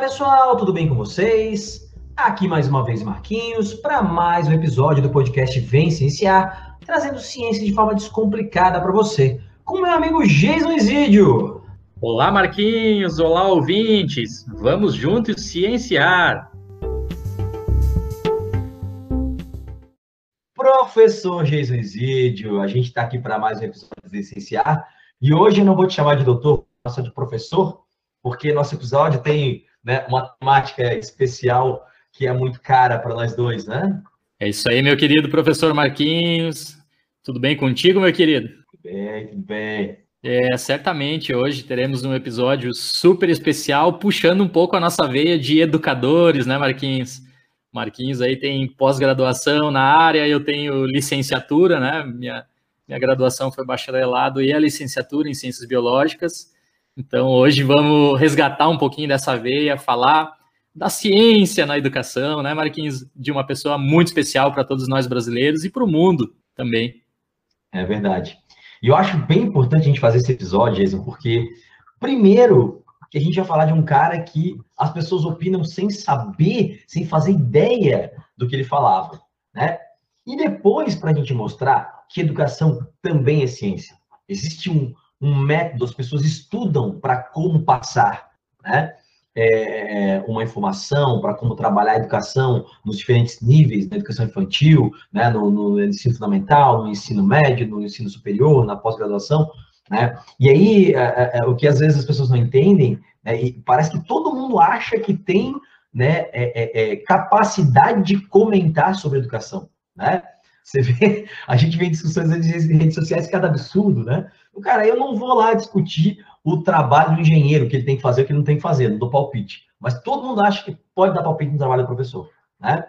Pessoal, tudo bem com vocês? Aqui mais uma vez Marquinhos para mais um episódio do podcast Vem Cienciar, trazendo ciência de forma descomplicada para você, com meu amigo Jason Isidio. Olá Marquinhos, olá ouvintes, vamos juntos cienciar. Professor Jason Isidio, a gente está aqui para mais um episódio do Vem Cienciar e hoje eu não vou te chamar de doutor, só de professor, porque nosso episódio tem né, uma temática especial que é muito cara para nós dois, né? É isso aí, meu querido professor Marquinhos. Tudo bem contigo, meu querido? Tudo bem, tudo bem. É, certamente hoje teremos um episódio super especial, puxando um pouco a nossa veia de educadores, né, Marquinhos? Marquinhos aí tem pós-graduação na área, eu tenho licenciatura, né? Minha, minha graduação foi bacharelado e a licenciatura em ciências biológicas. Então, hoje vamos resgatar um pouquinho dessa veia, falar da ciência na educação, né, Marquinhos? De uma pessoa muito especial para todos nós brasileiros e para o mundo também. É verdade. E eu acho bem importante a gente fazer esse episódio, Jason, porque, primeiro, que a gente vai falar de um cara que as pessoas opinam sem saber, sem fazer ideia do que ele falava, né? E depois, para a gente mostrar que educação também é ciência. Existe um, um método, as pessoas estudam para como passar, né? É, é, uma informação para como trabalhar a educação nos diferentes níveis, na educação infantil, né, no, no, ensino fundamental, no ensino médio, no ensino superior, na pós-graduação, né? E aí, é, é, é o que às vezes as pessoas não entendem, né, e parece que todo mundo acha que tem né, é, capacidade de comentar sobre educação, né? Você vê, a gente vê discussões nas redes sociais cada absurdo, né? O cara, eu não vou lá discutir o trabalho do engenheiro, que ele tem que fazer, o que ele não tem que fazer, dou palpite. Mas todo mundo acha que pode dar palpite no trabalho do professor, né?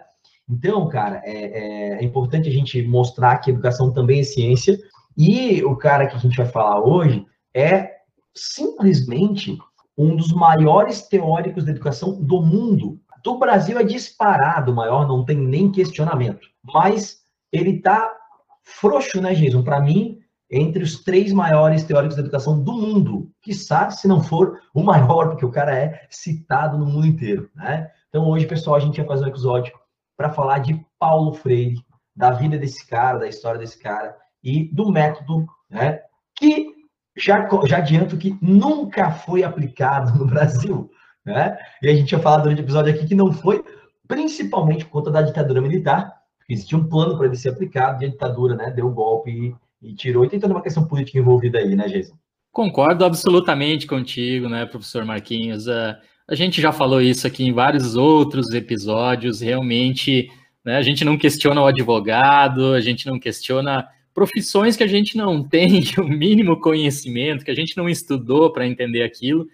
Então, cara, é, é, é importante a gente mostrar que educação também é ciência. E o cara que a gente vai falar hoje é simplesmente um dos maiores teóricos da educação do mundo. Do Brasil é disparado maior, não tem nem questionamento. Mas ele está frouxo, né, Jason? Para mim, entre os três maiores teóricos da educação do mundo, que sabe se não for o maior, porque o cara é citado no mundo inteiro, né? Então hoje, pessoal, a gente vai fazer um episódio para falar de Paulo Freire, da vida desse cara, da história desse cara e do método, né? Que já, já adianto que nunca foi aplicado no Brasil, né? E a gente vai falar durante o episódio aqui que não foi, principalmente por conta da ditadura militar, existia um plano para ele ser aplicado e a ditadura né, deu um golpe e, e tirou. E tem toda uma questão política envolvida aí, né, Jason? Concordo absolutamente contigo, né, professor Marquinhos? Uh, a gente já falou isso aqui em vários outros episódios. Realmente, né, a gente não questiona o advogado, a gente não questiona profissões que a gente não tem o mínimo conhecimento, que a gente não estudou para entender aquilo.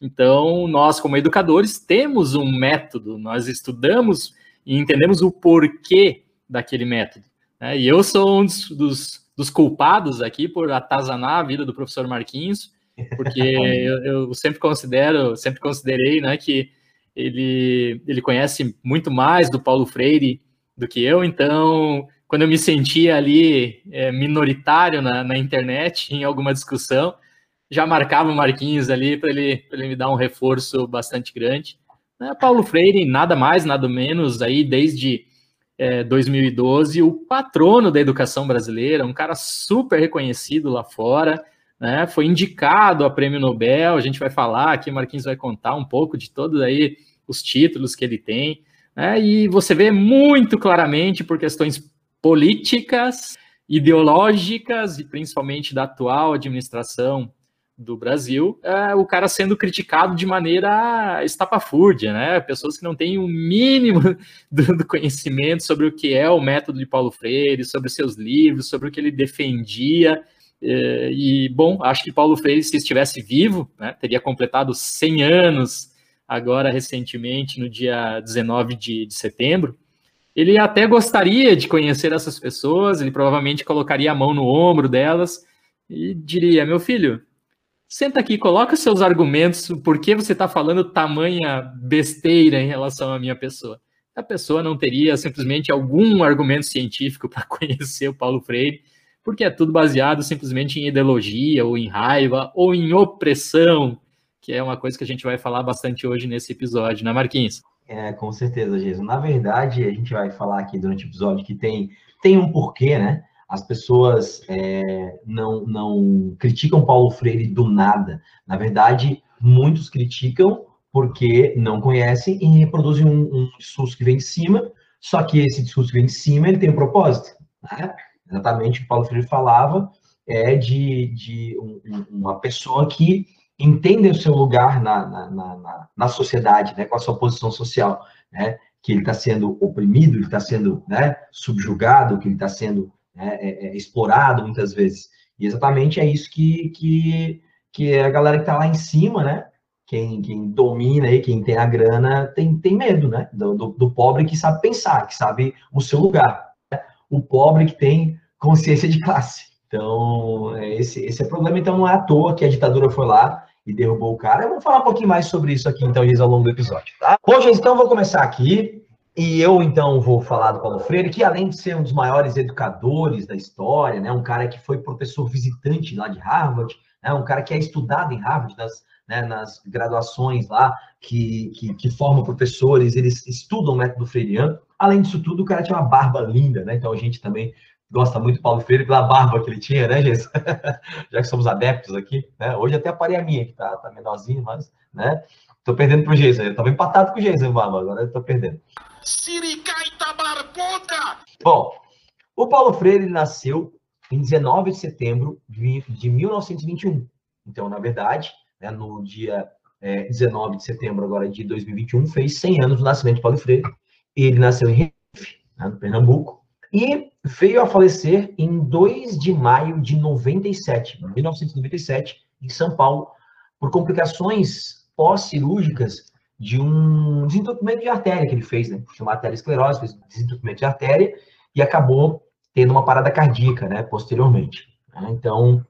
Então, nós, como educadores, temos um método, nós estudamos e entendemos o porquê daquele método. Né? E eu sou um dos, dos, dos, culpados aqui por atazanar a vida do professor Marquinhos, porque eu, eu, sempre considero, sempre considerei, né, que ele, ele conhece muito mais do Paulo Freire do que eu, então quando eu me sentia ali é, minoritário na, na, internet, em alguma discussão, já marcava o Marquinhos ali para ele, ele me dar um reforço bastante grande. Né? Paulo Freire, nada mais, nada menos, aí desde é, 2012, o patrono da educação brasileira, um cara super reconhecido lá fora, né? Foi indicado a prêmio Nobel. A gente vai falar aqui, Marquinhos vai contar um pouco de todos aí os títulos que ele tem, né? E você vê muito claramente por questões políticas, ideológicas e principalmente da atual administração do Brasil, é, o cara sendo criticado de maneira estapafúrdia, né? Pessoas que não têm o um mínimo do, do, conhecimento sobre o que é o método de Paulo Freire, sobre seus livros, sobre o que ele defendia. É, e, bom, acho que Paulo Freire, se estivesse vivo, né, teria completado 100 anos agora recentemente, no dia 19 de, de setembro. Ele até gostaria de conhecer essas pessoas, ele provavelmente colocaria a mão no ombro delas e diria: Meu filho, Senta aqui, coloca seus argumentos, por que você está falando tamanha besteira em relação à minha pessoa. A pessoa não teria simplesmente algum argumento científico para conhecer o Paulo Freire, porque é tudo baseado simplesmente em ideologia, ou em raiva, ou em opressão, que é uma coisa que a gente vai falar bastante hoje nesse episódio, né, Marquinhos? É, com certeza, Jesus. Na verdade, a gente vai falar aqui durante o episódio que tem, tem um porquê, né? As pessoas é, não, não criticam Paulo Freire do nada. Na verdade, muitos criticam porque não conhecem e reproduzem um, um discurso que vem de cima, só que esse discurso que vem de cima, ele tem um propósito. Né? Exatamente o que Paulo Freire falava é de, de um, uma pessoa que entende o seu lugar na, na, na, na sociedade, né, com a sua posição social, né, que ele está sendo oprimido, ele está sendo né, subjugado, que ele está sendo né, é, é, explorado muitas vezes. E exatamente é isso que, que, que a galera que está lá em cima, né, quem, quem domina aí, quem tem a grana, tem, tem medo, né, do, do, do pobre que sabe pensar, que sabe o seu lugar. Né? O pobre que tem consciência de classe. Então, é, esse, esse é o problema. Então, não é à toa que a ditadura foi lá e derrubou o cara. Eu vou falar um pouquinho mais sobre isso aqui, então, ao longo do episódio, tá? Hoje, então, vou começar aqui. E eu, então, vou falar do Paulo Freire, que além de ser um dos maiores educadores da história, né, um cara que foi professor visitante lá de Harvard, né, um cara que é estudado em Harvard, nas, né, nas graduações lá, que, que, que formam professores, eles estudam o método freiriano. Além disso tudo, o cara tinha uma barba linda, né? Então a gente também gosta muito do Paulo Freire pela barba que ele tinha, né, gente? Já que somos adeptos aqui, né? Hoje até parei a minha, que tá, tá menorzinho, mas, né? Tô perdendo pro Jason. Eu tava empatado com o Jason, barba, agora eu tô perdendo. Siricaita barbuda! Bom, o Paulo Freire nasceu em 19 de setembro de, de 1921. Então, na verdade, né, no dia é, 19 de setembro agora de 2021, fez 100 anos do nascimento de Paulo Freire. Ele nasceu em Recife, né, no Pernambuco, e veio a falecer em 2 de maio de 97, 1997, em São Paulo, por complicações pós-cirúrgicas de um desentupimento de artéria que ele fez, né? Chama arteriosclerose, fez desentupimento de artéria e acabou tendo uma parada cardíaca, né? Posteriormente. Né? Então,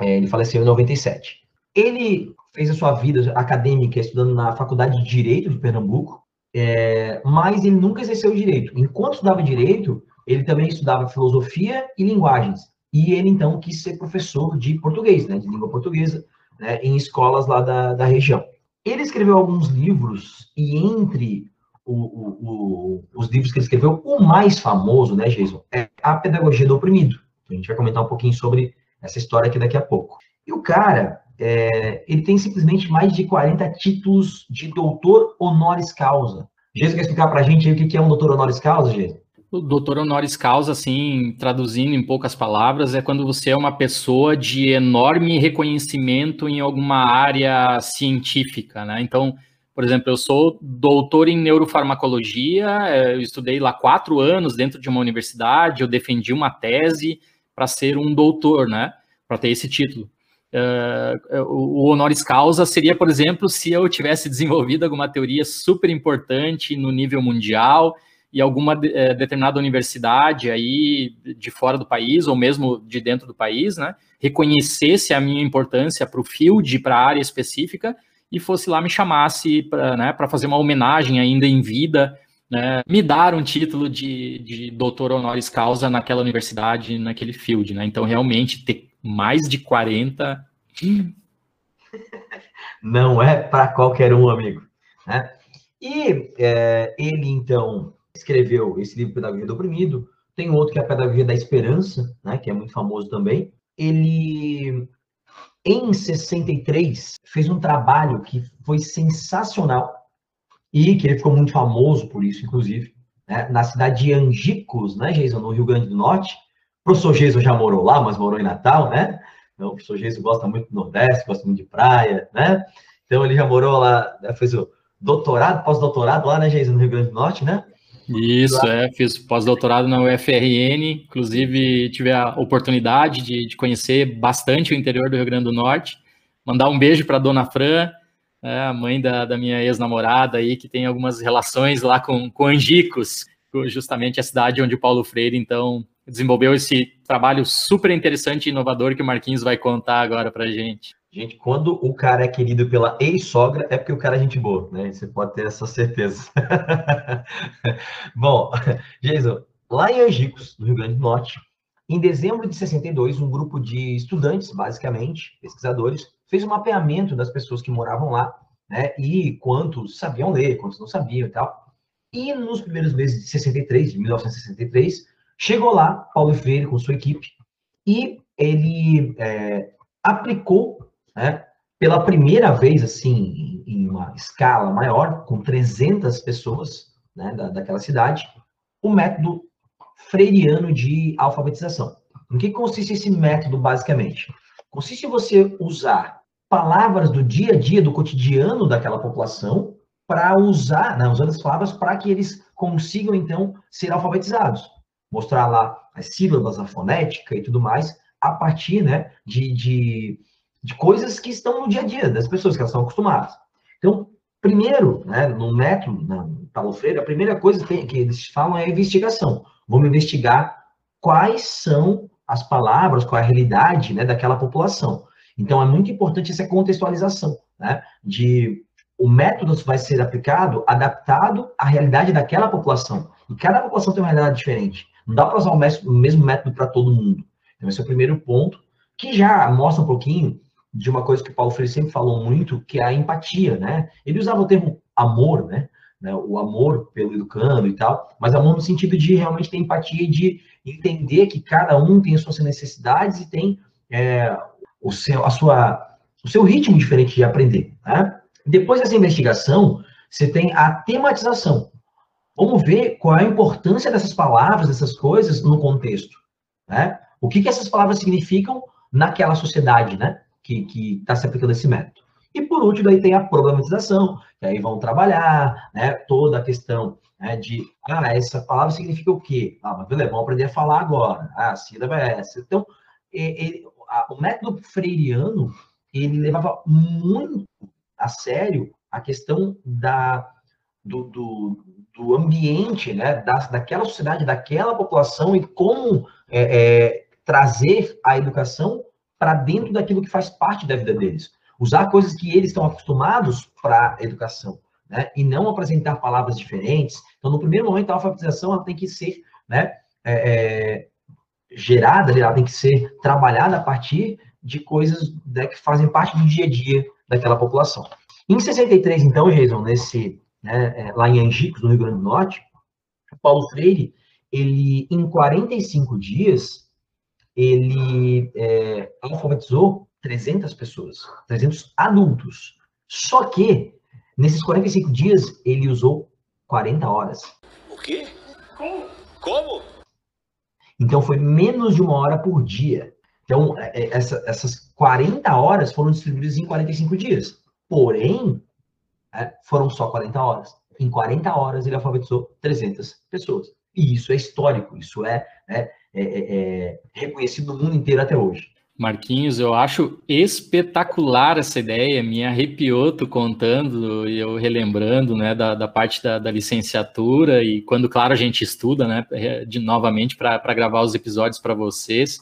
é, ele faleceu em 97. Ele fez a sua vida acadêmica estudando na Faculdade de Direito de Pernambuco, é, mas ele nunca exerceu direito. Enquanto estudava direito, ele também estudava filosofia e linguagens. E ele, então, quis ser professor de português, né, de língua portuguesa, né, em escolas lá da, da região. Ele escreveu alguns livros, e entre o, o, o, os livros que ele escreveu, o mais famoso, né, Jason, é A Pedagogia do Oprimido. A gente vai comentar um pouquinho sobre essa história aqui daqui a pouco. E o cara, é, ele tem simplesmente mais de 40 títulos de doutor honoris causa. Jason quer explicar para a gente o que é um doutor honoris causa, Jason? O doutor honoris causa, assim, traduzindo em poucas palavras, é quando você é uma pessoa de enorme reconhecimento em alguma área científica, né? Então, por exemplo, eu sou doutor em neurofarmacologia, é, eu estudei lá quatro anos dentro de uma universidade, eu defendi uma tese para ser um doutor, né? Para ter esse título. Uh, o honoris causa seria, por exemplo, se eu tivesse desenvolvido alguma teoria super importante no nível mundial e alguma é, determinada universidade aí de fora do país ou mesmo de dentro do país, né, reconhecesse a minha importância para o field, para a área específica e fosse lá me chamasse para né, fazer uma homenagem ainda em vida, né, me dar um título de, de doutor honoris causa naquela universidade, naquele field, né? Então realmente ter mais de 40 não é para qualquer um, amigo. Né? E é, ele então escreveu esse livro Pedagogia do Oprimido, tem outro que é a Pedagogia da Esperança, né, que é muito famoso também. Ele, em 63, fez um trabalho que foi sensacional e que ele ficou muito famoso por isso, inclusive, né, na cidade de Angicos, né, Jason, no Rio Grande do Norte. O professor Jason já morou lá, mas morou em Natal, né? Então, o professor Jason gosta muito do Nordeste, gosta muito de praia, né? Então, ele já morou lá, né, fez o doutorado, pós-doutorado lá, né, Jason, no Rio Grande do Norte, né? Isso, é, fiz pós-doutorado na UFRN, inclusive tive a oportunidade de, de, conhecer bastante o interior do Rio Grande do Norte. Mandar um beijo para a dona Fran, é, a mãe da, da minha ex-namorada aí, que tem algumas relações lá com, com Angicos, justamente a cidade onde o Paulo Freire, então, desenvolveu esse trabalho super interessante e inovador que o Marquinhos vai contar agora para gente. Gente, quando o cara é querido pela ex-sogra, é porque o cara é gente boa, né? Você pode ter essa certeza. Bom, Jason, lá em Angicos, no Rio Grande do Norte, em dezembro de 62, um grupo de estudantes, basicamente, pesquisadores, fez um mapeamento das pessoas que moravam lá, né? E quantos sabiam ler, quantos não sabiam e tal. E nos primeiros meses de 63, de 1963, chegou lá Paulo Freire com sua equipe e ele é, aplicou, né, pela primeira vez, assim, em uma escala maior, com 300 pessoas né, da, daquela cidade, o método freiriano de alfabetização. Em que consiste esse método, basicamente? Consiste em você usar palavras do dia a dia, do cotidiano daquela população, para usar, né, usando as palavras para que eles consigam, então, ser alfabetizados. Mostrar lá as sílabas, a fonética e tudo mais, a partir né, de, de, de coisas que estão no dia a dia das pessoas, que elas estão acostumadas. Então, primeiro, né, no método, Paulo Freire, a primeira coisa que, que eles falam é a investigação. Vamos investigar quais são as palavras, qual é a realidade né, daquela população. Então, é muito importante essa contextualização, né, de o método vai ser aplicado adaptado à realidade daquela população. E cada população tem uma realidade diferente. Não dá para usar o mesmo método para todo mundo. Então, esse é o primeiro ponto, que já mostra um pouquinho de uma coisa que Paulo Freire sempre falou muito, que é a empatia, né? Ele usava o termo amor, né? né? O amor pelo educando e tal, mas amor no sentido de realmente ter empatia e de entender que cada um tem as suas necessidades e tem é, o, seu, a sua, o seu ritmo diferente de aprender, né? Depois dessa investigação, você tem a tematização. Vamos ver qual é a importância dessas palavras, dessas coisas no contexto, né? O que, que essas palavras significam naquela sociedade, né? Que está se aplicando esse método. E por último, aí tem a problematização, que aí vão trabalhar, né? Toda a questão né, de, ah, essa palavra significa o quê? Ah, mas beleza, vamos aprender a falar agora. Ah, a sílaba é essa. Então, a, o método freiriano, ele levava muito a sério a questão da, do, do, do ambiente, né, da, daquela sociedade, daquela população e como é, é, trazer a educação para dentro daquilo que faz parte da vida deles. Usar coisas que eles estão acostumados para a educação, né? E não apresentar palavras diferentes. Então, no primeiro momento, a alfabetização ela tem que ser né, é, é, gerada, ela tem que ser trabalhada a partir de coisas né, que fazem parte do dia a dia daquela população. Em 63, então, Jason, nesse, né, é, lá em Angicos, no Rio Grande do Norte, Paulo Freire, ele, em 45 dias, ele é, alfabetizou 300 pessoas, 300 adultos. Só que, nesses 45 dias, ele usou 40 horas. O quê? Como? Como? Então, foi menos de uma hora por dia. Então, é, é, essa, essas 40 horas foram distribuídas em 45 dias. Porém, foram só 40 horas. Em 40 horas, ele alfabetizou 300 pessoas. E isso é histórico, isso é, é, é, é, reconhecido no mundo inteiro até hoje. Marquinhos, eu acho espetacular essa ideia, me arrepiou tu contando e eu relembrando, né, da, da parte da, da, licenciatura e quando, claro, a gente estuda, né, de novamente para gravar os episódios para vocês.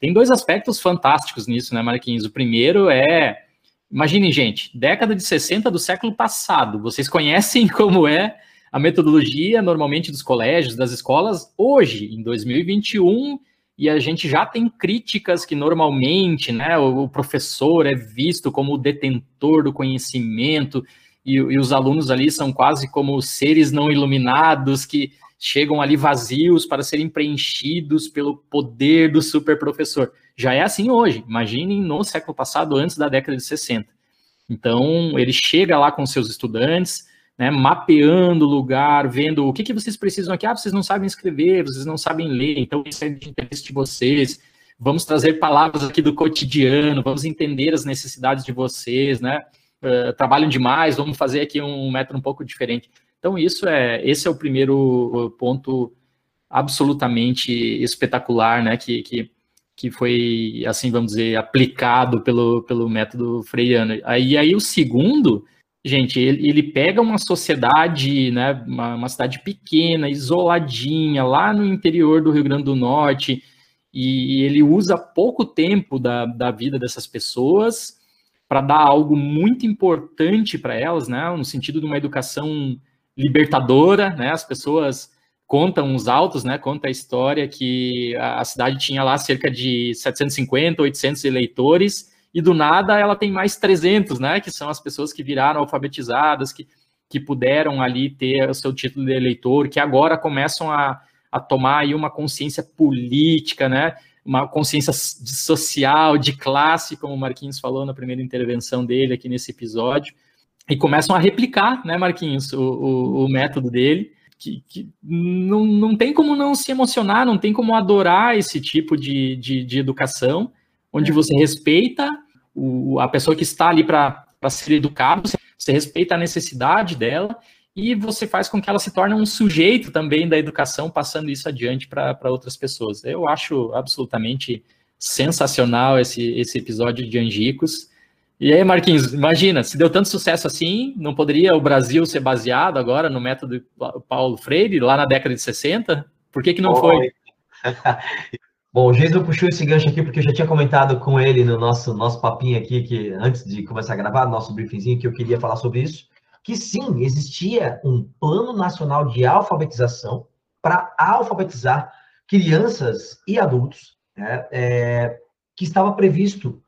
Tem dois aspectos fantásticos nisso, né, Marquinhos? O primeiro é, imaginem, gente, década de 60 do século passado, vocês conhecem como é a metodologia normalmente dos colégios, das escolas, hoje, em 2021, e a gente já tem críticas que normalmente né, o, professor é visto como o detentor do conhecimento, e, e os alunos ali são quase como seres não iluminados que chegam ali vazios para serem preenchidos pelo poder do super professor. Já é assim hoje. Imaginem no século passado, antes da década de 60. Então, ele chega lá com seus estudantes, né, mapeando o lugar, vendo o que, que vocês precisam aqui. Ah, vocês não sabem escrever, vocês não sabem ler, então isso é de interesse de vocês. Vamos trazer palavras aqui do cotidiano, vamos entender as necessidades de vocês, né? Uh, trabalham demais, vamos fazer aqui um método um pouco diferente. Então, isso é, esse é o primeiro ponto absolutamente espetacular, né? Que, que, que foi, assim, vamos dizer, aplicado pelo, pelo método freiano. Aí, aí o segundo Gente, ele, ele pega uma sociedade, né, uma, uma, cidade pequena, isoladinha, lá no interior do Rio Grande do Norte, e ele usa pouco tempo da, da vida dessas pessoas para dar algo muito importante para elas, né, no sentido de uma educação libertadora, né, as pessoas contam os autos, né, conta a história que a, a cidade tinha lá cerca de 750, 800 eleitores, e do nada ela tem mais 300, né? Que são as pessoas que viraram alfabetizadas, que, que puderam ali ter o seu título de eleitor, que agora começam a, a tomar aí uma consciência política, né? Uma consciência social, de classe, como o Marquinhos falou na primeira intervenção dele aqui nesse episódio, e começam a replicar, né, Marquinhos, o, o, o método dele que, que, não, não tem como não se emocionar, não tem como adorar esse tipo de, de, de educação, onde é. você respeita o, a pessoa que está ali para ser educada, você, você respeita a necessidade dela e você faz com que ela se torne um sujeito também da educação, passando isso adiante para outras pessoas. Eu acho absolutamente sensacional esse, esse episódio de Angicos. E aí, Marquinhos, imagina, se deu tanto sucesso assim, não poderia o Brasil ser baseado agora no método Paulo Freire, lá na década de 60? Por que, que não foi? Bom, o Jason puxou esse gancho aqui porque eu já tinha comentado com ele no nosso, nosso papinho aqui, que antes de começar a gravar, nosso briefingzinho, que eu queria falar sobre isso, que sim, existia um plano nacional de alfabetização para alfabetizar crianças e adultos, né, é, que estava previsto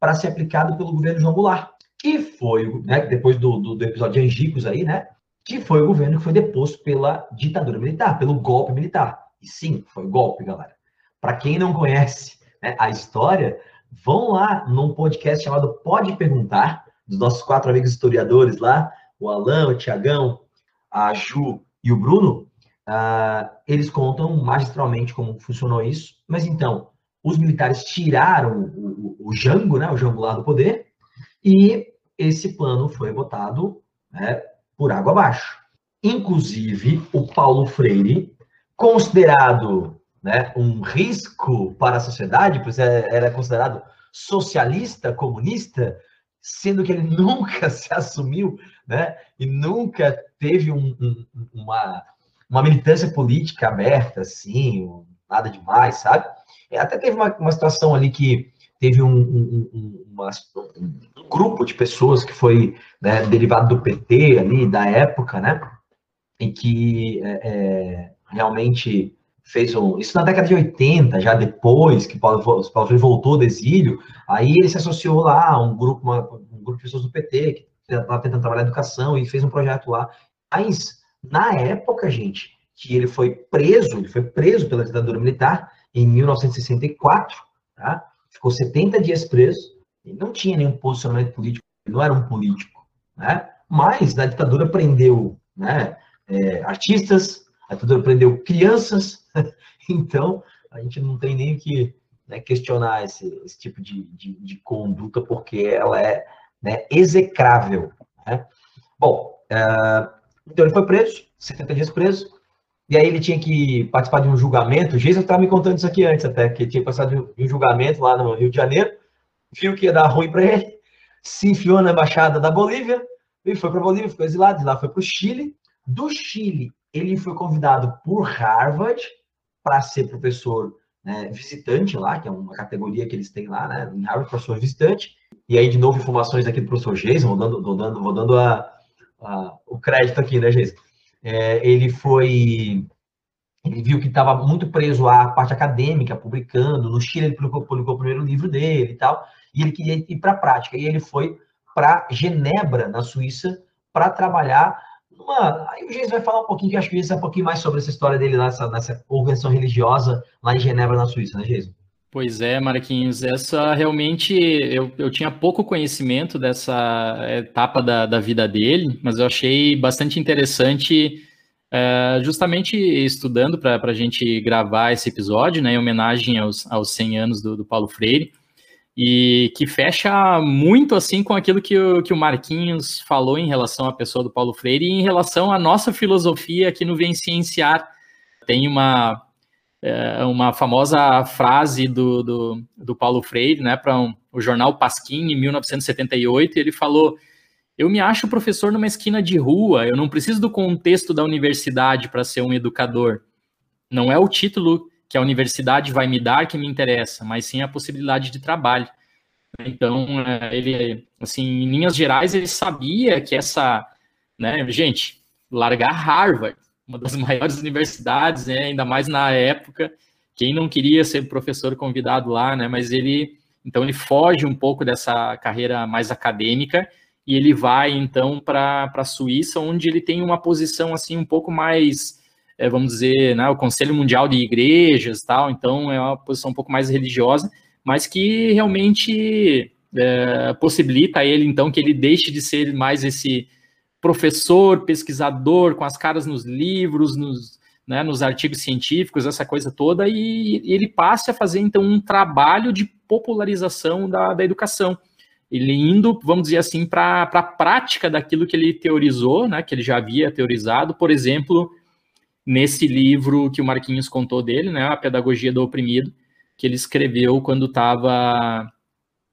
para ser aplicado pelo governo João Goulart, que foi, né, depois do, do, do, episódio de Angicos aí, né, que foi o governo que foi deposto pela ditadura militar, pelo golpe militar. E sim, foi golpe, galera. Para quem não conhece né, a história, vão lá num podcast chamado Pode Perguntar, dos nossos quatro amigos historiadores lá, o Alan, o Tiagão, a Ju e o Bruno, uh, eles contam magistralmente como funcionou isso. Mas então, os militares tiraram o, o, o Jango, né, o Jango lá do poder, e esse plano foi votado né, por água abaixo. Inclusive, o Paulo Freire, considerado né, um risco para a sociedade, pois é, era considerado socialista, comunista, sendo que ele nunca se assumiu né, e nunca teve um, um, uma, uma militância política aberta, assim, nada demais, sabe? É, até teve uma, uma situação ali que teve um, um, uma, um grupo de pessoas que foi né, derivado do PT ali, da época, né? E que é, é, realmente fez um. Isso na década de 80, já depois que Paulo, Paulo Freire voltou do exílio, aí ele se associou lá a um grupo, uma, um grupo de pessoas do PT que estava tentando trabalhar educação e fez um projeto lá. Mas, na época, gente, que ele foi preso, ele foi preso pela ditadura militar, em 1964, tá? ficou 70 dias preso, e não tinha nenhum posicionamento político, não era um político, né? mas na ditadura prendeu né, é, artistas, a ditadura prendeu crianças, então a gente não tem nem que né, questionar esse, esse tipo de, de, de, conduta, porque ela é né, execrável. Né? Um, então ele foi preso, 70 dias preso, e aí ele tinha que participar de um julgamento. O Jason estava me contando isso aqui antes até, que ele tinha passado de um julgamento lá no Rio de Janeiro, viu que ia dar ruim para ele, se enfiou na embaixada da Bolívia, e foi para a Bolívia, ficou exilado, de lá foi para o Chile. Do Chile, ele foi convidado por Harvard para ser professor né, visitante lá, que é uma categoria que eles têm lá, né, em Harvard, professor visitante. E aí, de novo, informações aqui do professor Jason, vou dando, vou dando, vou dando a, a, o crédito aqui, né, Jason? É, ele foi ele viu que estava muito preso à parte acadêmica, publicando. No Chile, ele publicou, publicou o primeiro livro dele e tal. E ele queria ir para a prática. E ele foi para Genebra, na Suíça, para trabalhar numa. Aí o Jesus vai falar um pouquinho, que acho que isso é um pouquinho mais sobre essa história dele nessa, nessa convenção religiosa lá em Genebra, na Suíça, né, Jesus? Pois é, Marquinhos, essa realmente eu, eu tinha pouco conhecimento dessa etapa da, da vida dele, mas eu achei bastante interessante, é, justamente estudando para a gente gravar esse episódio, né, em homenagem aos, aos 100 anos do, do Paulo Freire, e que fecha muito assim com aquilo que o, que o Marquinhos falou em relação à pessoa do Paulo Freire e em relação à nossa filosofia aqui no Vem Cienciar. Tem uma é, uma famosa frase do, do, do Paulo Freire, né, para um, o jornal Pasquim, em 1978, ele falou: Eu me acho professor numa esquina de rua, eu não preciso do contexto da universidade para ser um educador. Não é o título que a universidade vai me dar que me interessa, mas sim a possibilidade de trabalho. Então, é, ele, assim, em linhas gerais, ele sabia que essa, né, gente, largar Harvard, uma das maiores universidades, né, ainda mais na época. Quem não queria ser professor convidado lá, né? Mas ele Então ele foge um pouco dessa carreira mais acadêmica e ele vai então para a Suíça, onde ele tem uma posição assim um pouco mais, é, vamos dizer, né, o Conselho Mundial de Igrejas, tal. Então é uma posição um pouco mais religiosa, mas que realmente é, possibilita a ele então que ele deixe de ser mais esse professor, pesquisador, com as caras nos livros, nos, né, nos artigos científicos, essa coisa toda, e, e ele passe a fazer então um trabalho de popularização da, da educação. Ele indo, vamos dizer assim, para a prática daquilo que ele teorizou, né, que ele já havia teorizado, por exemplo, nesse livro que o Marquinhos contou dele, né, A Pedagogia do Oprimido, que ele escreveu quando estava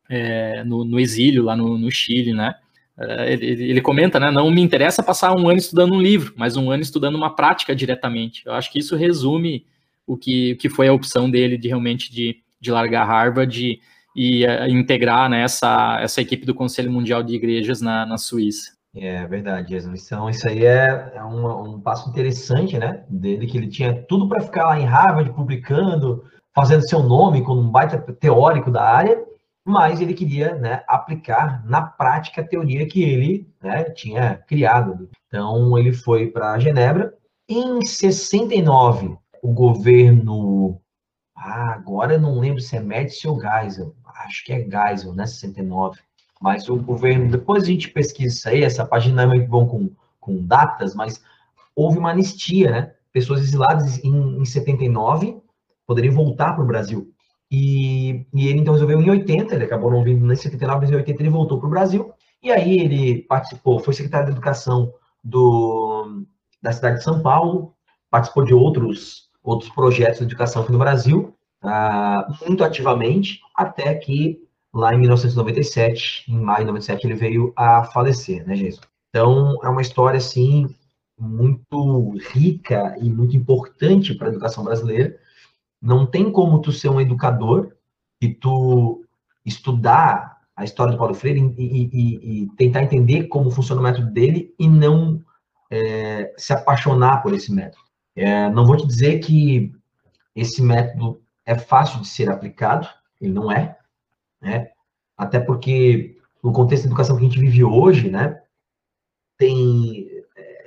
é, no, no, exílio lá no, no Chile, né, ele, ele, comenta, né, não me interessa passar um ano estudando um livro, mas um ano estudando uma prática diretamente. Eu acho que isso resume o que, o que foi a opção dele de realmente de, de largar Harvard, e uh, integrar né, essa, essa equipe do Conselho Mundial de Igrejas na, na Suíça. É verdade, Então, isso aí é, é um, um, passo interessante, né? Dele, que ele tinha tudo para ficar lá em Harvard publicando, fazendo seu nome como um baita teórico da área, mas ele queria né, aplicar na prática a teoria que ele né, tinha criado. Então, ele foi para Genebra. Em 69, o governo. Ah, agora eu não lembro se é Médici ou Geisel acho que é Geisel, né, 69. Mas o governo, depois a gente pesquisa isso aí, essa página é muito bom com, com datas, mas houve uma anistia, né? Pessoas exiladas em, em 79 poderiam voltar para o Brasil. E, e, ele então resolveu em 80, ele acabou não vindo em 79, mas em 80 ele voltou para o Brasil. E aí ele participou, foi secretário de Educação do, da cidade de São Paulo, participou de outros, outros projetos de educação aqui no Brasil, uh, muito ativamente, até que lá em 1997, em maio de 97, ele veio a falecer, né, Jesus? Então, é uma história, assim, muito rica e muito importante para a educação brasileira. Não tem como tu ser um educador e tu estudar a história do Paulo Freire e, e, e tentar entender como funciona o método dele e não é, se apaixonar por esse método. É, não vou te dizer que esse método é fácil de ser aplicado, ele não é, né? Até porque no contexto da educação que a gente vive hoje, né, tem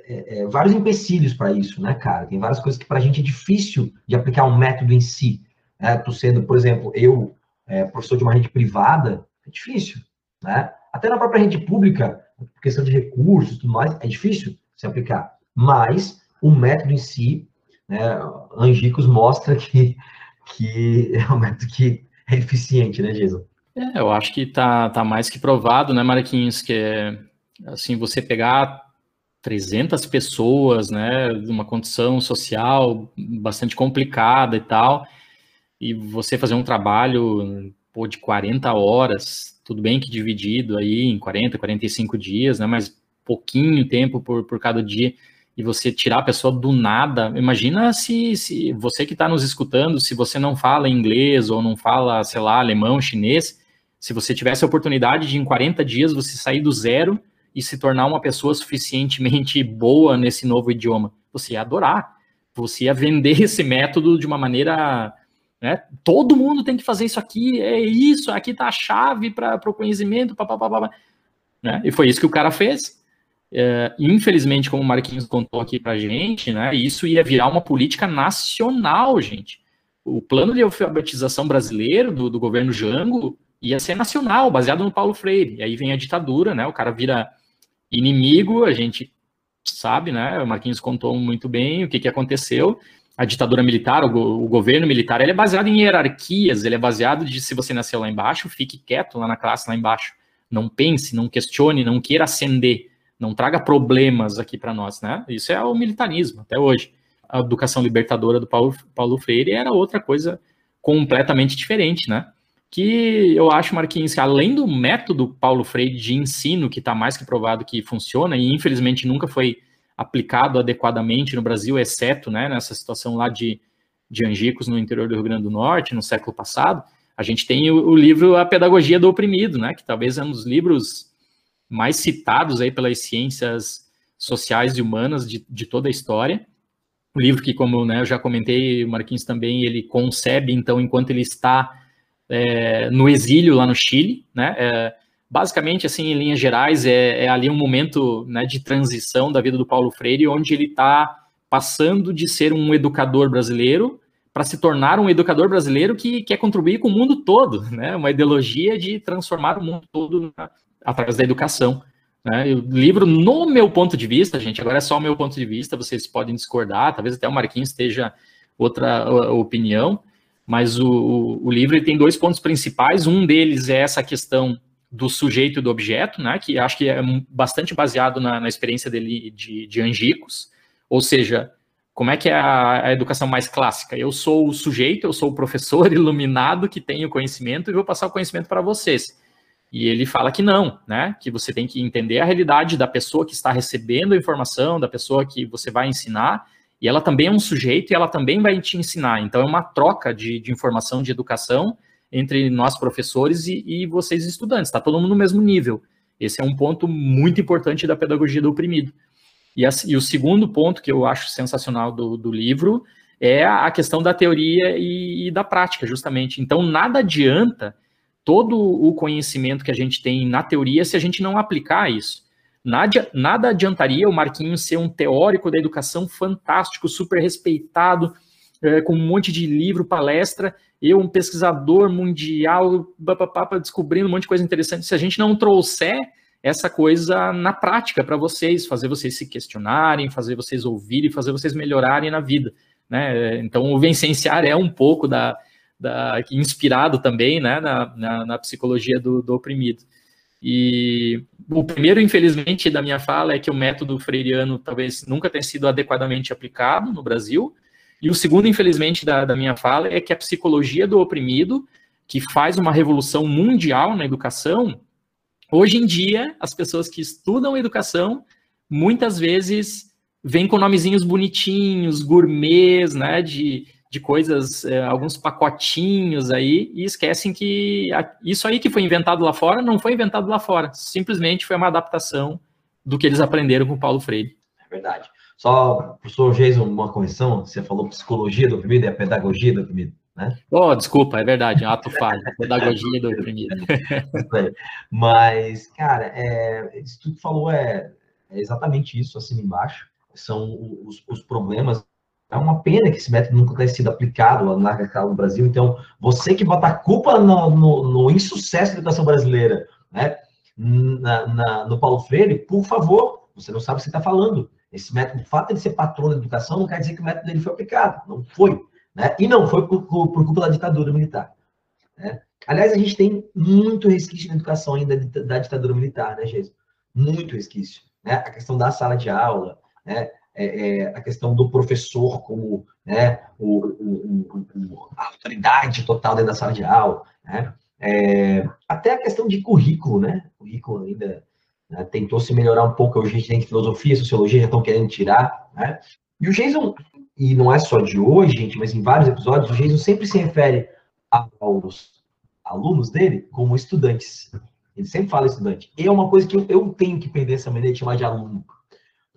é, é, vários empecilhos para isso, né, cara? Tem várias coisas que para a gente é difícil de aplicar um método em si. Né? Tu sendo, por exemplo, eu, é, professor de uma rede privada, é difícil, né? Até na própria rede pública, questão de recursos e tudo mais, é difícil se aplicar. Mas o método em si, né, Angicos mostra que que é um método que é eficiente, né, Jason? É, eu acho que tá, tá mais que provado, né, Marquinhos, que é, assim, você pegar 300 pessoas, né, uma condição social bastante complicada e tal, e você fazer um trabalho pô, de 40 horas, tudo bem que dividido aí em 40, 45 dias, né, mas pouquinho tempo por, por cada dia, e você tirar a pessoa do nada. Imagina se, se você que está nos escutando, se você não fala inglês ou não fala, sei lá, alemão, chinês, se você tivesse a oportunidade de em 40 dias você sair do zero e se tornar uma pessoa suficientemente boa nesse novo idioma, você ia adorar. Você ia vender esse método de uma maneira. Né? Todo mundo tem que fazer isso aqui, é isso, aqui está a chave para o conhecimento, papapá. Né? E foi isso que o cara fez. É, infelizmente, como o Marquinhos contou aqui para gente, né, isso ia virar uma política nacional, gente. O plano de alfabetização brasileiro do, do governo Jango ia ser nacional, baseado no Paulo Freire. E aí vem a ditadura, né? O cara vira inimigo, a gente sabe, né? O Marquinhos contou muito bem o que, que aconteceu. A ditadura militar, o, o governo militar, ele é baseado em hierarquias, ele é baseado de se você nasceu lá embaixo, fique quieto lá na classe lá embaixo. Não pense, não questione, não queira ascender não traga problemas aqui para nós, né? Isso é o militarismo até hoje. A educação libertadora do Paulo, Paulo Freire era outra coisa completamente diferente, né? Que eu acho, Marquinhos, que além do método Paulo Freire de ensino, que está mais que provado que funciona, e infelizmente nunca foi aplicado adequadamente no Brasil, exceto né, nessa situação lá de, de Angicos, no interior do Rio Grande do Norte, no século passado, a gente tem o, o livro A Pedagogia do Oprimido, né? Que talvez é um dos livros mais citados aí pelas ciências sociais e humanas de, de toda a história. O livro que, como né, eu já comentei, o Marquinhos também, ele concebe, então, enquanto ele está é, no exílio lá no Chile, né? É, basicamente, assim, em linhas gerais, é, é ali um momento né, de transição da vida do Paulo Freire, onde ele está passando de ser um educador brasileiro para se tornar um educador brasileiro que quer contribuir com o mundo todo, né? Uma ideologia de transformar o mundo todo através da educação. Né? O livro, no meu ponto de vista, gente, agora é só o meu ponto de vista, vocês podem discordar, talvez até o Marquinhos esteja outra opinião, mas o, o, o livro tem dois pontos principais. Um deles é essa questão do sujeito e do objeto, né, que acho que é bastante baseado na, na experiência dele de, de Angicos, ou seja, como é que é a, a, educação mais clássica? Eu sou o sujeito, eu sou o professor iluminado que tem o conhecimento e vou passar o conhecimento para vocês. E ele fala que não, né? Que você tem que entender a realidade da pessoa que está recebendo a informação, da pessoa que você vai ensinar, e ela também é um sujeito e ela também vai te ensinar. Então, é uma troca de, de informação, de educação entre nós professores e, e vocês estudantes. Está todo mundo no mesmo nível. Esse é um ponto muito importante da pedagogia do oprimido. E, a, e o segundo ponto que eu acho sensacional do, do livro é a questão da teoria e, e da prática, justamente. Então, nada adianta todo o conhecimento que a gente tem na teoria se a gente não aplicar isso. Nada, nada adiantaria o Marquinhos ser um teórico da educação fantástico, super respeitado, é, com um monte de livro, palestra, eu, um pesquisador mundial, papapá, descobrindo um monte de coisa interessante. Se a gente não trouxer essa coisa na prática para vocês, fazer vocês se questionarem, fazer vocês ouvirem, fazer vocês melhorarem na vida. Né? Então, o Vencenciar é um pouco da, da inspirado também né, na, na, na psicologia do, do oprimido. E o primeiro, infelizmente, da minha fala é que o método freiriano talvez nunca tenha sido adequadamente aplicado no Brasil. E o segundo, infelizmente, da, da minha fala é que a psicologia do oprimido, que faz uma revolução mundial na educação, hoje em dia, as pessoas que estudam educação, muitas vezes vêm com nomezinhos bonitinhos, gourmets, né, de de coisas, é, alguns pacotinhos aí, e esquecem que isso aí que foi inventado lá fora não foi inventado lá fora, simplesmente foi uma adaptação do que eles aprenderam com Paulo Freire. É verdade. Só, professor Jason, uma correção, você falou psicologia do oprimido, é a pedagogia do oprimido, né? Oh, desculpa, é verdade, um ato falho, pedagogia do oprimido. Mas, cara, é, isso tudo que falou é, é exatamente isso, assim embaixo, são os, os problemas é uma pena que esse método nunca tenha sido aplicado na escala no Brasil. Então, você que bota a culpa no, no, no insucesso da educação brasileira, né, na, na, no Paulo Freire, por favor, você não sabe o que está falando. Esse método, o fato de ser patrono da educação, não quer dizer que o método dele foi aplicado. Não foi. Né? E não foi por, por, por culpa da ditadura militar. Né? Aliás, a gente tem muito resquício na educação ainda da ditadura militar, né, Jesus? Muito resquício. Né? A questão da sala de aula, né? É, é, a questão do professor como né, o, o, o, a autoridade total dentro da sala de aula, né? É, até a questão de currículo, né? O currículo ainda né, tentou se melhorar um pouco, hoje a gente tem filosofia, sociologia, já estão querendo tirar, né? E o Jason, e não é só de hoje, gente, mas em vários episódios, o Jason sempre se refere aos alunos dele como estudantes. Ele sempre fala estudante. E é uma coisa que eu, eu tenho que perder essa maneira de chamar de aluno.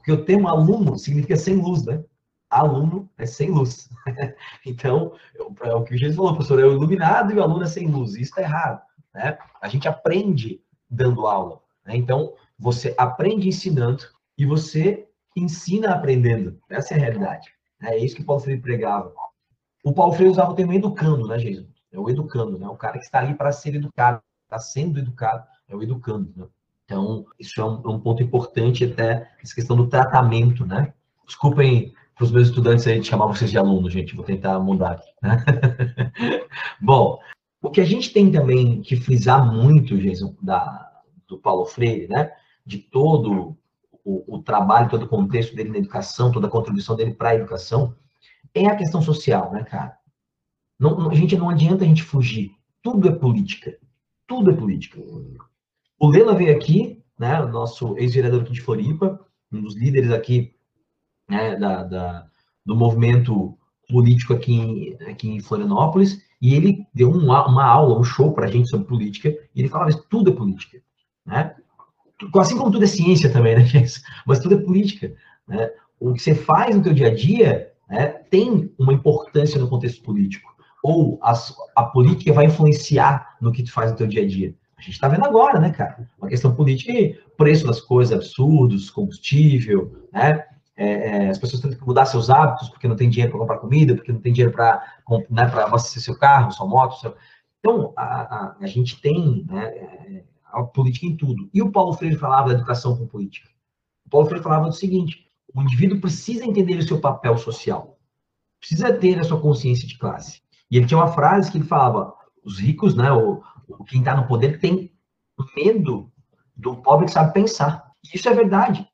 Porque o termo aluno significa sem luz, né? Aluno é sem luz. então, é o que o Jesus falou, professor, é o iluminado e o aluno é sem luz. Isso está errado. Né? A gente aprende dando aula. Né? Então, você aprende ensinando e você ensina aprendendo. Essa é a realidade. É isso que Paulo Freire pregava. O Paulo Freire usava o termo educando, né, Jesus? É o educando, né? O cara que está ali para ser educado, está sendo educado, é o educando. Né? Então, isso é um, é um ponto importante até, essa questão do tratamento, né? Desculpem para os meus estudantes aí de chamar vocês de aluno, gente, vou tentar mudar aqui. Né? Bom, o que a gente tem também que frisar muito, Jason, da, do Paulo Freire, né? De todo o, o, trabalho, todo o contexto dele na educação, toda a contribuição dele para a educação, é a questão social, né, cara? Não, a gente não adianta a gente fugir. Tudo é política. Tudo é política. O Lela veio aqui, né, o nosso ex-vereador aqui de Floripa, um dos líderes aqui né, da, da, do movimento político aqui em, aqui em Florianópolis, e ele deu uma, uma aula, um show para a gente sobre política, e ele falava que tudo é política, né? Assim como tudo é ciência também, né, gente? Mas tudo é política, né? O que você faz no teu dia a dia né, tem uma importância no contexto político. ou as, a política vai influenciar no que tu faz no teu dia a dia? A gente está vendo agora, né, cara? Uma questão política e preço das coisas absurdos, combustível, né? É, é, as pessoas têm que mudar seus hábitos porque não tem dinheiro para comprar comida, porque não tem dinheiro para né, abastecer seu carro, sua moto. Seu... Então, a, a, a, gente tem né, é, a política em tudo. E o Paulo Freire falava da educação com política. O Paulo Freire falava do seguinte: o indivíduo precisa entender o seu papel social, precisa ter a sua consciência de classe. E ele tinha uma frase que ele falava: os ricos, né, quem está no poder, tem medo do pobre que sabe pensar. Isso é verdade.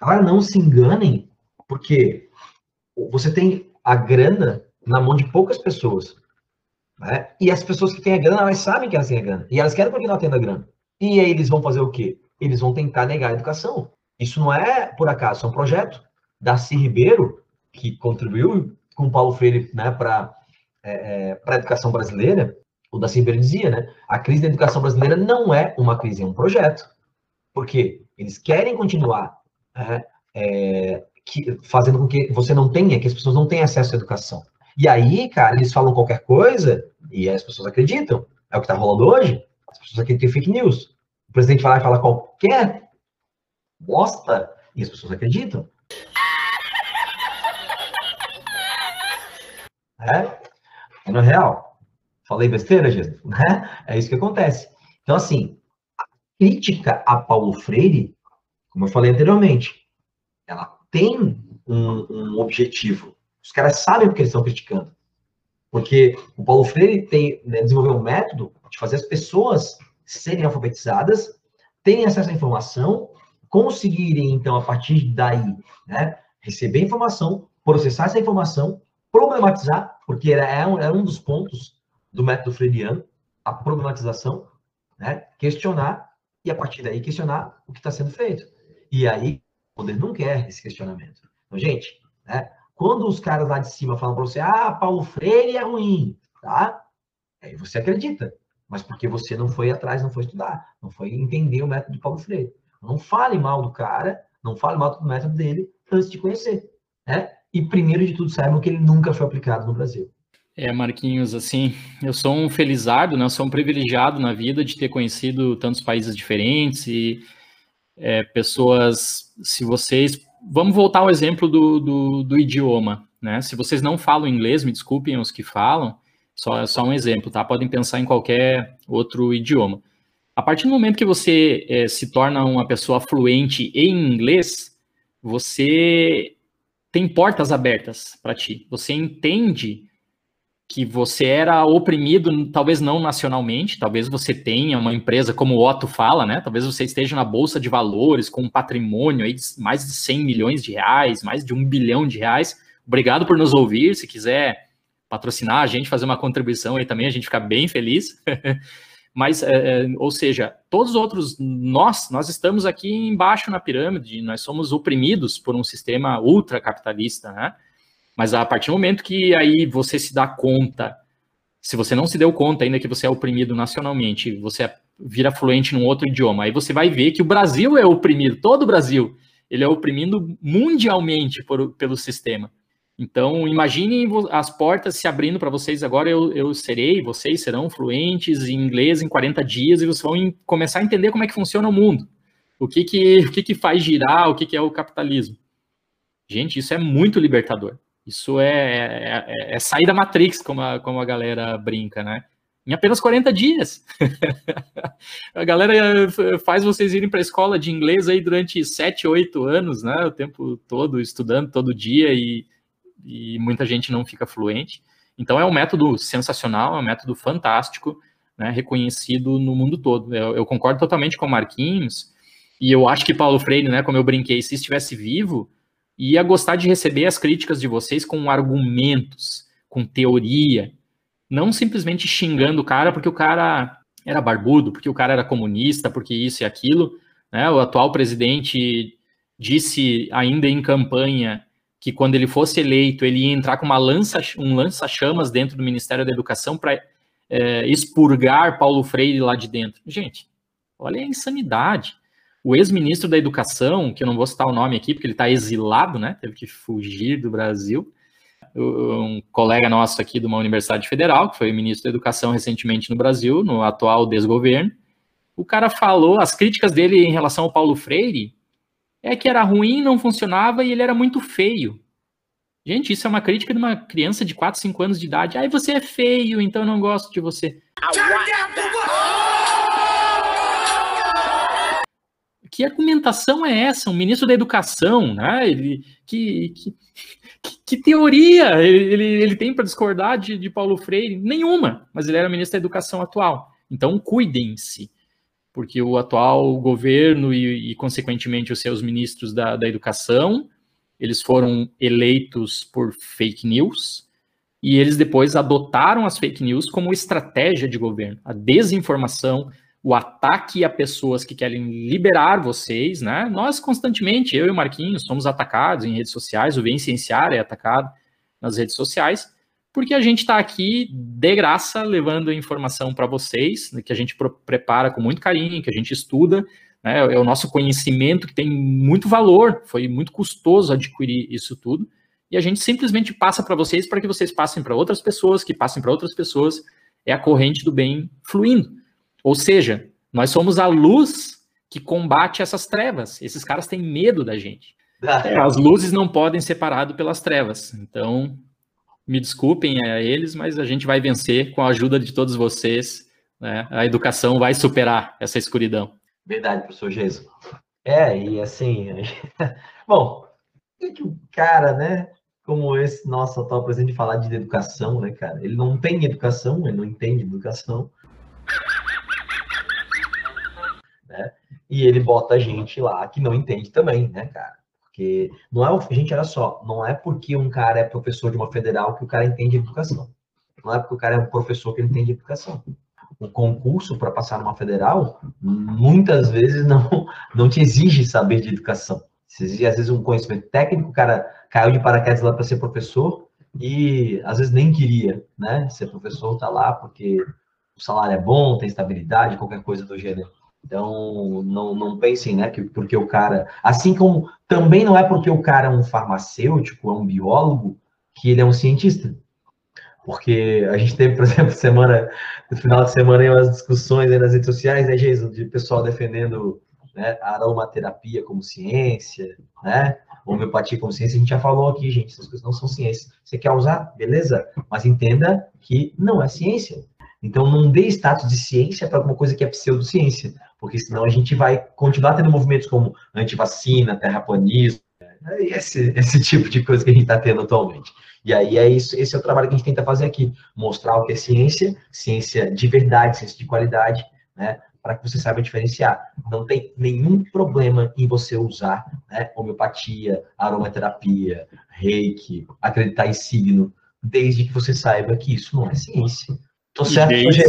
Agora, não se enganem, porque você tem a grana na mão de poucas pessoas. Né? E as pessoas que têm a grana, elas sabem que elas têm a grana. E elas querem continuar tendo a grana. E aí eles vão fazer o quê? Eles vão tentar negar a educação. Isso não é por acaso, é um projeto. Darcy Ribeiro, que contribuiu com Paulo Freire né, para é, é a educação brasileira, o Darcy Ribeiro dizia, né? A crise da educação brasileira não é uma crise, é um projeto. Porque eles querem continuar é, é, que, fazendo com que você não tenha, que as pessoas não tenham acesso à educação. E aí, cara, eles falam qualquer coisa e as pessoas acreditam. É o que está rolando hoje. As pessoas acreditam em fake news. O presidente vai lá e fala qualquer bosta e as pessoas acreditam. É, é no real. Falei besteira, Jesus? Né? É isso que acontece. Então, assim, a crítica a Paulo Freire como eu falei anteriormente, ela tem um, um objetivo. Os caras sabem o que eles estão criticando. Porque o Paulo Freire tem, né, desenvolveu um método de fazer as pessoas serem alfabetizadas, terem acesso à informação, conseguirem, então, a partir daí, né, receber informação, processar essa informação, problematizar, porque era, era um dos pontos do método freiriano, a problematização, né, questionar, e a partir daí questionar o que está sendo feito. E aí, o poder não quer esse questionamento. Então, gente, né, quando os caras lá de cima falam para você, ah, Paulo Freire é ruim, tá? Aí você acredita, mas porque você não foi atrás, não foi estudar, não foi entender o método de Paulo Freire. Não fale mal do cara, não fale mal do método dele antes de conhecer, né? E primeiro de tudo, saibam que ele nunca foi aplicado no Brasil. É, Marquinhos, assim, eu sou um felizardo, né? Eu sou um privilegiado na vida de ter conhecido tantos países diferentes e é, pessoas, se vocês. Vamos voltar ao exemplo do, do, do, idioma, né? Se vocês não falam inglês, me desculpem os que falam, só, só um exemplo, tá? Podem pensar em qualquer outro idioma. A partir do momento que você é, se torna uma pessoa fluente em inglês, você tem portas abertas para ti. Você entende que você era oprimido, talvez não nacionalmente, talvez você tenha uma empresa, como o Otto fala, né? Talvez você esteja na bolsa de valores com um patrimônio aí de mais de 100 milhões de reais, mais de um bilhão de reais. Obrigado por nos ouvir. Se quiser patrocinar a gente, fazer uma contribuição aí também, a gente fica bem feliz. Mas, é, é, ou seja, todos os outros, nós, nós estamos aqui embaixo na pirâmide, nós somos oprimidos por um sistema ultracapitalista, né? Mas a partir do momento que aí você se dá conta, se você não se deu conta ainda que você é oprimido nacionalmente, você vira fluente num outro idioma, aí você vai ver que o Brasil é oprimido, todo o Brasil, ele é oprimido mundialmente por, pelo sistema. Então, imaginem as portas se abrindo para vocês agora. Eu, eu serei, vocês serão fluentes em inglês em 40 dias e vocês vão começar a entender como é que funciona o mundo. O que que, o que, que faz girar, o que, que é o capitalismo. Gente, isso é muito libertador. Isso é, é, é, é sair da Matrix, como a, como a galera brinca, né? Em apenas 40 dias. a galera eh, faz vocês irem para a escola de inglês aí durante 7, 8 anos, né? O tempo todo estudando, todo dia, e, e muita gente não fica fluente. Então é um método sensacional, é um método fantástico, né? reconhecido no mundo todo. Eu, eu concordo totalmente com o Marquinhos, e eu acho que Paulo Freire, né, como eu brinquei, se estivesse vivo, e ia gostar de receber as críticas de vocês com argumentos, com teoria, não simplesmente xingando o cara porque o cara era barbudo, porque o cara era comunista, porque isso e aquilo. Né? O atual presidente disse ainda em campanha que quando ele fosse eleito ele ia entrar com uma lança, um lança-chamas dentro do Ministério da Educação para é, expurgar Paulo Freire lá de dentro. Gente, olha a insanidade. O ex-ministro da Educação, que eu não vou citar o nome aqui, porque ele está exilado, né? Teve que fugir do Brasil. um colega nosso aqui de uma universidade federal, que foi ministro da Educação recentemente no Brasil, no atual desgoverno, o cara falou, as críticas dele em relação ao Paulo Freire é que era ruim, não funcionava e ele era muito feio. Gente, isso é uma crítica de uma criança de 4, 5 anos de idade. Ai, você é feio, então eu não gosto de você. Que argumentação é essa? Um ministro da Educação, né? Ele, que, que, que, teoria ele, ele tem para discordar de, de Paulo Freire? Nenhuma, mas ele era ministro da Educação atual. Então, cuidem-se porque o atual governo e, e consequentemente, os seus ministros da, da educação, eles foram eleitos por fake news e eles depois adotaram as fake news como estratégia de governo. A desinformação, o ataque a pessoas que querem liberar vocês, né? Nós constantemente, eu e o Marquinhos, somos atacados em redes sociais, o Vem Cienciar é atacado nas redes sociais, porque a gente está aqui de graça levando informação para vocês, né, que a gente prepara com muito carinho, que a gente estuda, né, é o nosso conhecimento que tem muito valor, foi muito custoso adquirir isso tudo, e a gente simplesmente passa para vocês para que vocês passem para outras pessoas, que passem para outras pessoas, é a corrente do bem fluindo. Ou seja, nós somos a luz que combate essas trevas. Esses caras têm medo da gente. As luzes não podem ser paradas pelas trevas. Então, me desculpem a eles, mas a gente vai vencer com a ajuda de todos vocês. Né? A educação vai superar essa escuridão. Verdade, professor Jesus. É, e assim, bom, que o cara, né, como esse nosso atual presidente falar de educação, né, cara? Ele não tem educação, ele não entende educação. Né? E ele bota gente lá que não entende também, né, cara? Porque não é, gente, olha só, não é porque um cara é professor de uma federal que o cara entende educação. Não é porque o cara é um professor que ele entende educação. O concurso para passar numa federal, muitas vezes não, não te exige saber de educação. Você exige, às vezes, um conhecimento técnico, o cara caiu de paraquedas lá para ser professor e, às vezes, nem queria, né? Ser professor, tá lá porque o salário é bom, tem estabilidade, qualquer coisa do gênero. Então, não, não pensem, né, que porque o cara. Assim como também não é porque o cara é um farmacêutico, é um biólogo, que ele é um cientista. Porque a gente teve, por exemplo, semana, no final de semana, aí, umas discussões aí nas redes sociais, né, Jason, de pessoal defendendo né, aromaterapia como ciência, né? Homeopatia como ciência, a gente já falou aqui, gente, essas coisas não são ciências. Você quer usar? Beleza, mas entenda que não é ciência. Então, não dê status de ciência para alguma coisa que é pseudociência, porque senão a gente vai continuar tendo movimentos como antivacina, terraplanismo, né, esse, esse tipo de coisa que a gente está tendo atualmente. E aí é isso, esse é o trabalho que a gente tenta fazer aqui, mostrar o que é ciência, ciência de verdade, ciência de qualidade, né, para que você saiba diferenciar. Não tem nenhum problema em você usar né, homeopatia, aromaterapia, reiki, acreditar em signo, desde que você saiba que isso não é ciência. Tô certo, desde,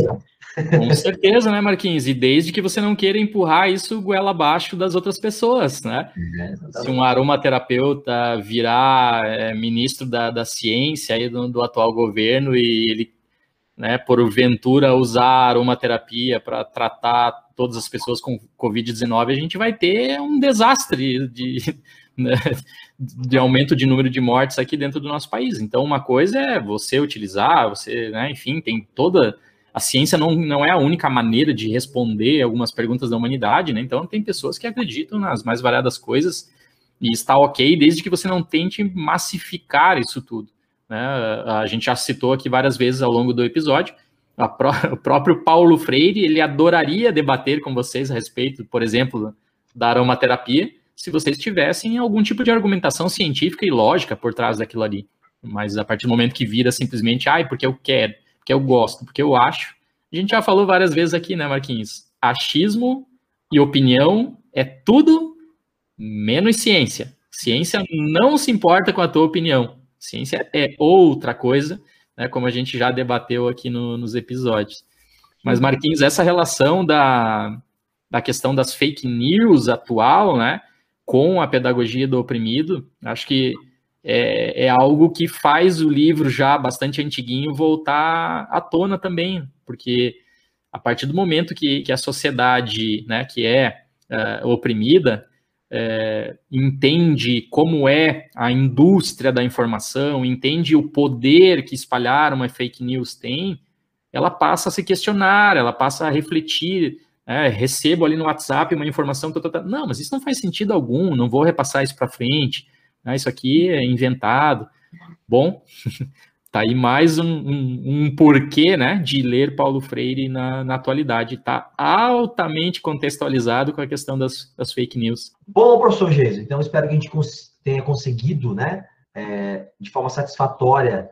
Com certeza, né, Marquinhos? E desde que você não queira empurrar isso goela abaixo das outras pessoas, né? É, Se um aromaterapeuta virar é, ministro da, da ciência aí do, do, atual governo e ele, né, porventura usar aromaterapia para tratar todas as pessoas com Covid-19, a gente vai ter um desastre de, né, de aumento de número de mortes aqui dentro do nosso país. Então, uma coisa é você utilizar, você, né, enfim, tem toda. A ciência não, não é a única maneira de responder algumas perguntas da humanidade, né? Então, tem pessoas que acreditam nas mais variadas coisas e está ok desde que você não tente massificar isso tudo. Né? A gente já citou aqui várias vezes ao longo do episódio. Pró o próprio Paulo Freire ele adoraria debater com vocês a respeito, por exemplo, da aromaterapia se vocês tivessem algum tipo de argumentação científica e lógica por trás daquilo ali. Mas a partir do momento que vira simplesmente, ai, porque eu quero, porque eu gosto, porque eu acho. A gente já falou várias vezes aqui, né, Marquinhos? Achismo e opinião é tudo menos ciência. Ciência não se importa com a tua opinião. Ciência é outra coisa, né, como a gente já debateu aqui no, nos episódios. Mas, Marquinhos, essa relação da, da questão das fake news atual, né? Com a pedagogia do oprimido, acho que é, é, algo que faz o livro já bastante antiguinho voltar à tona também, porque a partir do momento que, que a sociedade, né, que é uh, oprimida, é, entende como é a indústria da informação, entende o poder que espalhar uma fake news tem, ela passa a se questionar, ela passa a refletir. É, recebo ali no WhatsApp uma informação que eu tô, não, mas isso não faz sentido algum, não vou repassar isso para frente, né, isso aqui é inventado. Bom, Tá aí mais um, um, um, porquê né, de ler Paulo Freire na, na atualidade. Está altamente contextualizado com a questão das, das fake news. Bom, professor Geiso, então espero que a gente cons tenha conseguido, né, é, de forma satisfatória,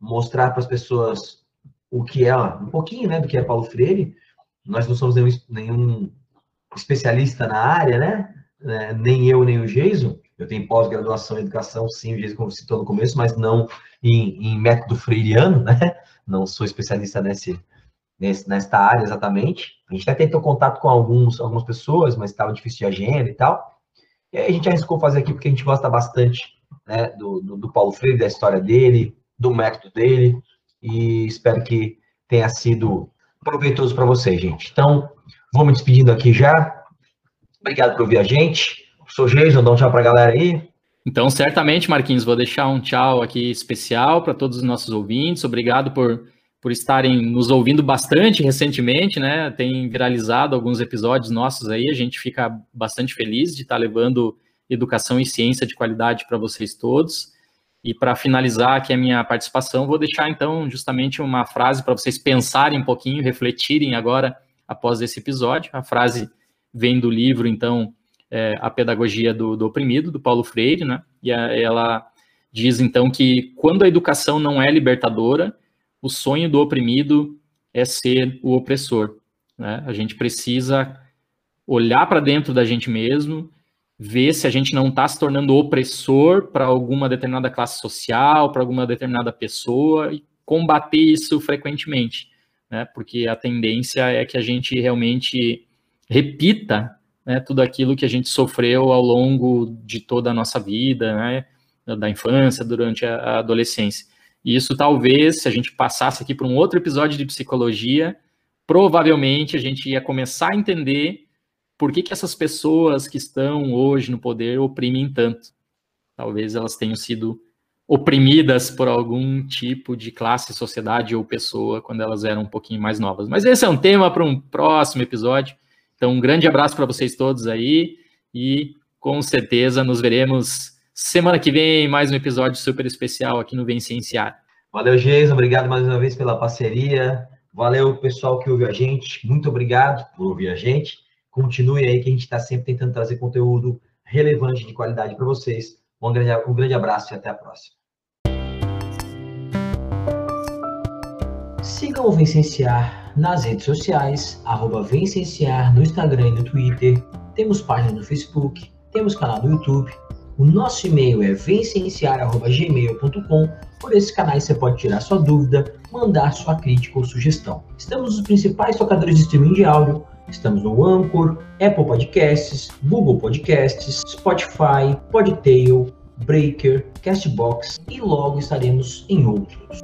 mostrar para as pessoas o que é, um pouquinho né, do que é Paulo Freire. Nós não somos nenhum, nenhum especialista na área, né? É, nem eu, nem o Geiso. Eu tenho pós-graduação em educação, sim, o como citou no começo, mas não em, em método freiriano, né? Não sou especialista nesse, nesse, nesta área exatamente. A gente até tentou contato com alguns, algumas pessoas, mas estava difícil de agenda e tal. E aí a gente arriscou fazer aqui porque a gente gosta bastante né, do, do, do Paulo Freire, da história dele, do método dele, e espero que tenha sido proveitoso para vocês, gente. Então, vou me despedindo aqui já. Obrigado por ouvir a gente. Sou Jason, dá um tchau para a galera aí. Então, certamente, Marquinhos, vou deixar um tchau aqui especial para todos os nossos ouvintes. Obrigado por, por estarem nos ouvindo bastante recentemente, né? Tem viralizado alguns episódios nossos aí. A gente fica bastante feliz de estar levando educação e ciência de qualidade para vocês todos. E para finalizar aqui a minha participação, vou deixar então justamente uma frase para vocês pensarem um pouquinho, refletirem agora após esse episódio. A frase vem do livro, então, é, a pedagogia do, do, oprimido, do Paulo Freire, né? E a, ela diz então que quando a educação não é libertadora, o sonho do oprimido é ser o opressor. Né? A gente precisa olhar para dentro da gente mesmo, ver se a gente não está se tornando opressor para alguma determinada classe social, para alguma determinada pessoa, e combater isso frequentemente, né? Porque a tendência é que a gente realmente repita né, tudo aquilo que a gente sofreu ao longo de toda a nossa vida, né, da infância, durante a adolescência. E isso talvez, se a gente passasse aqui para um outro episódio de psicologia, provavelmente a gente ia começar a entender por que, que essas pessoas que estão hoje no poder oprimem tanto. Talvez elas tenham sido oprimidas por algum tipo de classe, sociedade ou pessoa quando elas eram um pouquinho mais novas. Mas esse é um tema para um próximo episódio. Então, um grande abraço para vocês todos aí e com certeza nos veremos semana que vem mais um episódio super especial aqui no Vem Cienciar. Valeu, Geison. Obrigado mais uma vez pela parceria. Valeu, pessoal que ouviu a gente. Muito obrigado por ouvir a gente. Continue aí que a gente está sempre tentando trazer conteúdo relevante de qualidade para vocês. Um grande, um grande abraço e até a próxima. Sigam o Vicenciar nas redes sociais, arroba Vencenciar no Instagram e no Twitter, temos página no Facebook, temos canal no YouTube, o nosso e-mail é vencenciar.gmail.com. Por esses canais você pode tirar sua dúvida, mandar sua crítica ou sugestão. Estamos nos principais tocadores de streaming de áudio, estamos no Anchor, Apple Podcasts, Google Podcasts, Spotify, Podtail, Breaker, Castbox e logo estaremos em outros.